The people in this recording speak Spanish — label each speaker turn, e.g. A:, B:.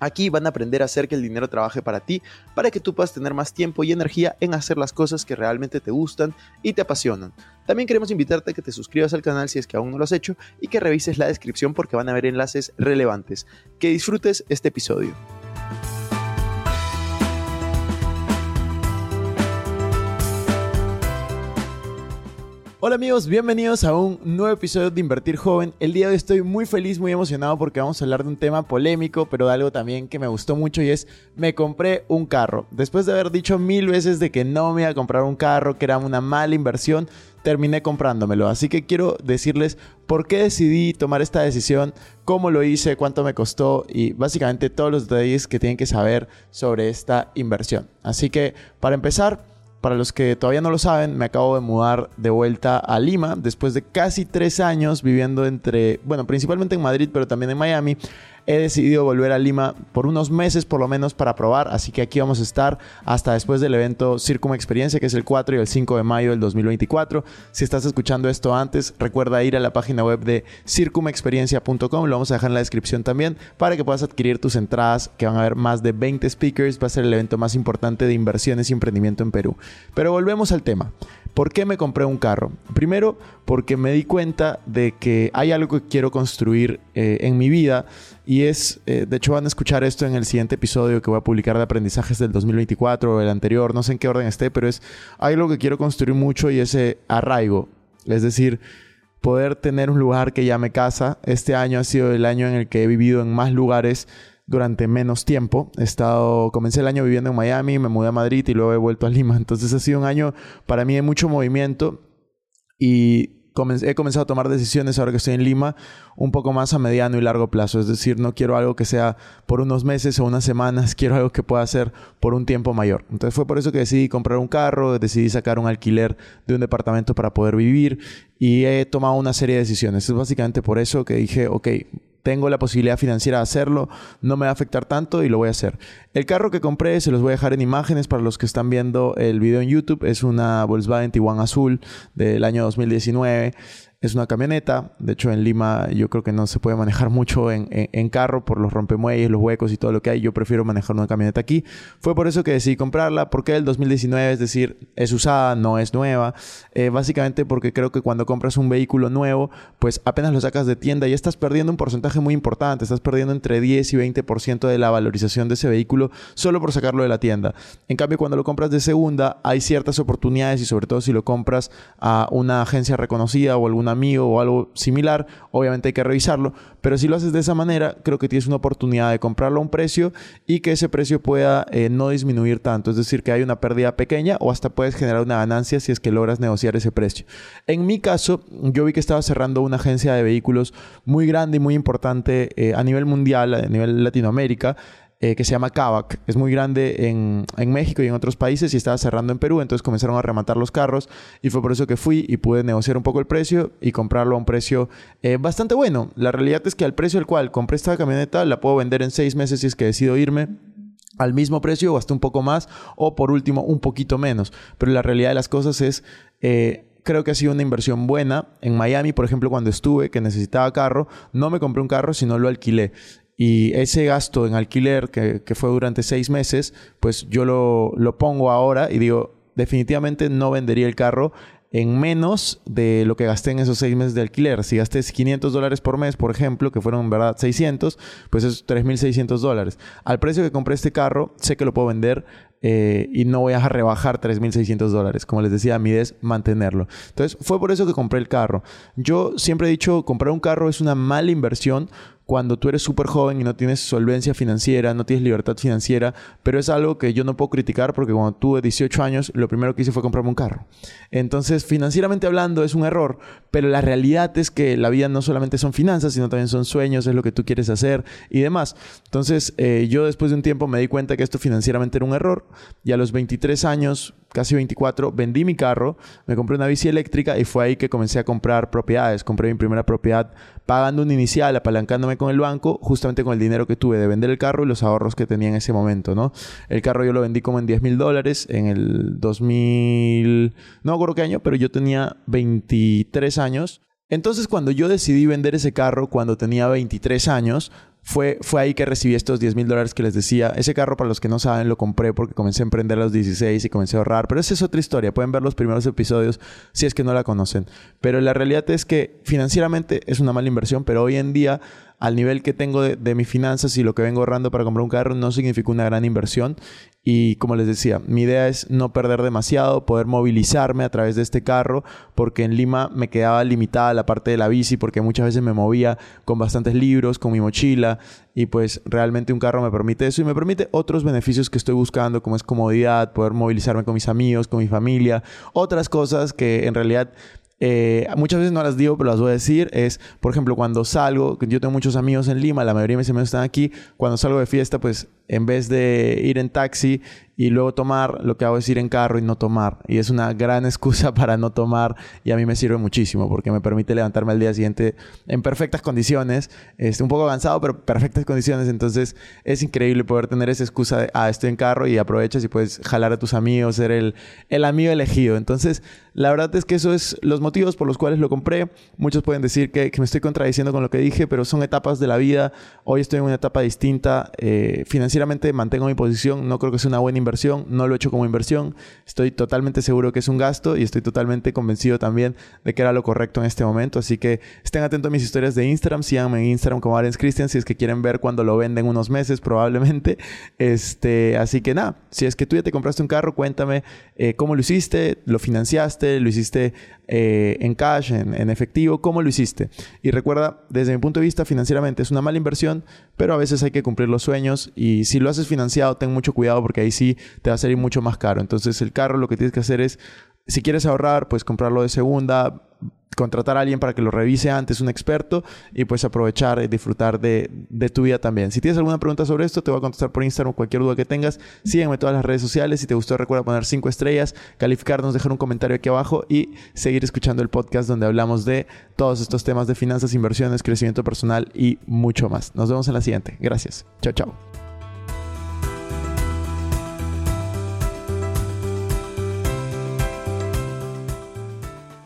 A: Aquí van a aprender a hacer que el dinero trabaje para ti, para que tú puedas tener más tiempo y energía en hacer las cosas que realmente te gustan y te apasionan. También queremos invitarte a que te suscribas al canal si es que aún no lo has hecho y que revises la descripción porque van a haber enlaces relevantes. Que disfrutes este episodio. Hola amigos, bienvenidos a un nuevo episodio de Invertir Joven. El día de hoy estoy muy feliz, muy emocionado porque vamos a hablar de un tema polémico, pero de algo también que me gustó mucho y es me compré un carro. Después de haber dicho mil veces de que no me iba a comprar un carro, que era una mala inversión, terminé comprándomelo. Así que quiero decirles por qué decidí tomar esta decisión, cómo lo hice, cuánto me costó y básicamente todos los detalles que tienen que saber sobre esta inversión. Así que para empezar para los que todavía no lo saben, me acabo de mudar de vuelta a Lima después de casi tres años viviendo entre, bueno, principalmente en Madrid, pero también en Miami he decidido volver a Lima por unos meses por lo menos para probar, así que aquí vamos a estar hasta después del evento Circum Experiencia, que es el 4 y el 5 de mayo del 2024. Si estás escuchando esto antes, recuerda ir a la página web de circumexperiencia.com, lo vamos a dejar en la descripción también, para que puedas adquirir tus entradas, que van a haber más de 20 speakers, va a ser el evento más importante de inversiones y emprendimiento en Perú. Pero volvemos al tema. ¿Por qué me compré un carro? Primero, porque me di cuenta de que hay algo que quiero construir eh, en mi vida y es, eh, de hecho van a escuchar esto en el siguiente episodio que voy a publicar de aprendizajes del 2024 o el anterior, no sé en qué orden esté, pero es algo que quiero construir mucho y ese arraigo, es decir, poder tener un lugar que llame casa. Este año ha sido el año en el que he vivido en más lugares durante menos tiempo. He estado, comencé el año viviendo en Miami, me mudé a Madrid y luego he vuelto a Lima. Entonces ha sido un año para mí de mucho movimiento y he comenzado a tomar decisiones ahora que estoy en Lima un poco más a mediano y largo plazo. Es decir, no quiero algo que sea por unos meses o unas semanas, quiero algo que pueda hacer por un tiempo mayor. Entonces fue por eso que decidí comprar un carro, decidí sacar un alquiler de un departamento para poder vivir y he tomado una serie de decisiones. Es básicamente por eso que dije, ok, tengo la posibilidad financiera de hacerlo, no me va a afectar tanto y lo voy a hacer. El carro que compré, se los voy a dejar en imágenes para los que están viendo el video en YouTube, es una Volkswagen Tiguan Azul del año 2019. Es una camioneta. De hecho, en Lima yo creo que no se puede manejar mucho en, carro por los rompemuelles, los huecos y todo lo que hay. Yo prefiero manejar una camioneta aquí. Fue por eso que decidí comprarla. porque el 2019? Es decir, es usada, no es nueva. Eh, básicamente porque creo que cuando compras un vehículo nuevo, pues apenas lo sacas de tienda y estás perdiendo un porcentaje muy importante. Estás perdiendo entre 10 y 20% de la valorización de ese vehículo solo por sacarlo de la tienda. En cambio, cuando lo compras de segunda, hay ciertas oportunidades y sobre todo si lo compras a una agencia reconocida o alguna amigo o algo similar, obviamente hay que revisarlo, pero si lo haces de esa manera, creo que tienes una oportunidad de comprarlo a un precio y que ese precio pueda eh, no disminuir tanto, es decir, que hay una pérdida pequeña o hasta puedes generar una ganancia si es que logras negociar ese precio. En mi caso, yo vi que estaba cerrando una agencia de vehículos muy grande y muy importante eh, a nivel mundial, a nivel Latinoamérica, eh, que se llama Kavak. Es muy grande en, México y en otros países y estaba cerrando en Perú, entonces comenzaron a rematar los carros y fue por eso que fui y pude negociar un poco el precio y comprarlo a un precio eh, bastante bueno. La realidad es que al precio al cual compré esta camioneta la puedo vender en seis meses si es que decido irme al mismo precio o hasta un poco más o por último un poquito menos. Pero la realidad de las cosas es... Eh, creo que ha sido una inversión buena. En Miami, por ejemplo, cuando estuve, que necesitaba carro, no me compré un carro, sino lo alquilé. Y ese gasto en alquiler que, fue durante seis meses, pues yo lo, lo pongo ahora y digo, definitivamente no vendería el carro en menos de lo que gasté en esos seis meses de alquiler. Si gasté 500 dólares por mes, por ejemplo, que fueron en verdad 600, pues es 3.600 dólares. Al precio que compré este carro, sé que lo puedo vender eh, y no voy a rebajar 3.600 dólares. Como les decía, mi idea es mantenerlo. Entonces, fue por eso que compré el carro. Yo siempre he dicho, comprar un carro es una mala inversión cuando tú eres súper joven y no tienes solvencia financiera, no tienes libertad financiera, pero es algo que yo no puedo criticar porque cuando tuve 18 años, lo primero que hice fue comprarme un carro. Entonces, financieramente hablando, es un error, pero la realidad es que la vida no solamente son finanzas, sino también son sueños, es lo que tú quieres hacer y demás. Entonces, eh, yo después de un tiempo me di cuenta que esto financieramente era un error y a los 23 años casi 24, vendí mi carro, me compré una bici eléctrica y fue ahí que comencé a comprar propiedades. Compré mi primera propiedad pagando un inicial, apalancándome con el banco, justamente con el dinero que tuve de vender el carro y los ahorros que tenía en ese momento, ¿no? El carro yo lo vendí como en 10 mil dólares en el 2000, no me acuerdo qué año, pero yo tenía 23 años. Entonces cuando yo decidí vender ese carro cuando tenía 23 años, fue, fue ahí que recibí estos 10 mil dólares que les decía. Ese carro, para los que no saben, lo compré porque comencé a emprender a los 16 y comencé a ahorrar. Pero esa es otra historia. Pueden ver los primeros episodios si es que no la conocen. Pero la realidad es que financieramente es una mala inversión, pero hoy en día al nivel que tengo de, mis finanzas y lo que vengo ahorrando para comprar un carro no significa una gran inversión. Y como les decía, mi idea es no perder demasiado, poder movilizarme a través de este carro, porque en Lima me quedaba limitada la parte de la bici, porque muchas veces me movía con bastantes libros, con mi mochila, y pues realmente un carro me permite eso y me permite otros beneficios que estoy buscando, como es comodidad, poder movilizarme con mis amigos, con mi familia, otras cosas que en realidad eh, muchas veces no las digo, pero las voy a decir. Es, por ejemplo, cuando salgo, yo tengo muchos amigos en Lima, la mayoría de mis amigos están aquí. Cuando salgo de fiesta, pues en vez de ir en taxi y luego tomar, lo que hago es ir en carro y no tomar. Y es una gran excusa para no tomar y a mí me sirve muchísimo porque me permite levantarme al día siguiente en perfectas condiciones, este, un poco avanzado, pero perfectas condiciones. Entonces es increíble poder tener esa excusa de, ah, estoy en carro y aprovechas y puedes jalar a tus amigos, ser el, el amigo elegido. Entonces, la verdad es que eso es los motivos por los cuales lo compré. Muchos pueden decir que, me estoy contradiciendo con lo que dije, pero son etapas de la vida. Hoy estoy en una etapa distinta. Eh, financieramente mantengo mi posición. No creo que sea una buena inversión, no lo he hecho como inversión. Estoy totalmente seguro que es un gasto y estoy totalmente convencido también de que era lo correcto en este momento. Así que estén atentos a mis historias de Instagram, síganme en Instagram como Arens Christian si es que quieren ver cuando lo venden unos meses probablemente. Este, así que nada, si es que tú ya te compraste un carro, cuéntame eh, cómo lo hiciste, lo financiaste, lo hiciste eh, en cash, en, en efectivo, cómo lo hiciste. Y recuerda, desde mi punto de vista financieramente es una mala inversión, pero a veces hay que cumplir los sueños y si lo haces financiado, ten mucho cuidado porque ahí sí te va a salir mucho más caro. Entonces el carro lo que tienes que hacer es, si quieres ahorrar, pues comprarlo de segunda, contratar a alguien para que lo revise antes, un experto, y pues aprovechar y disfrutar de, tu vida también. Si tienes alguna pregunta sobre esto, te voy a contestar por Instagram cualquier duda que tengas. Sígueme en todas las redes sociales. Si te gustó, recuerda poner 5 estrellas, calificarnos, dejar un comentario aquí abajo y seguir escuchando el podcast donde hablamos de todos estos temas de finanzas, inversiones, crecimiento personal y mucho más. Nos vemos en la siguiente. Gracias. Chao, chao.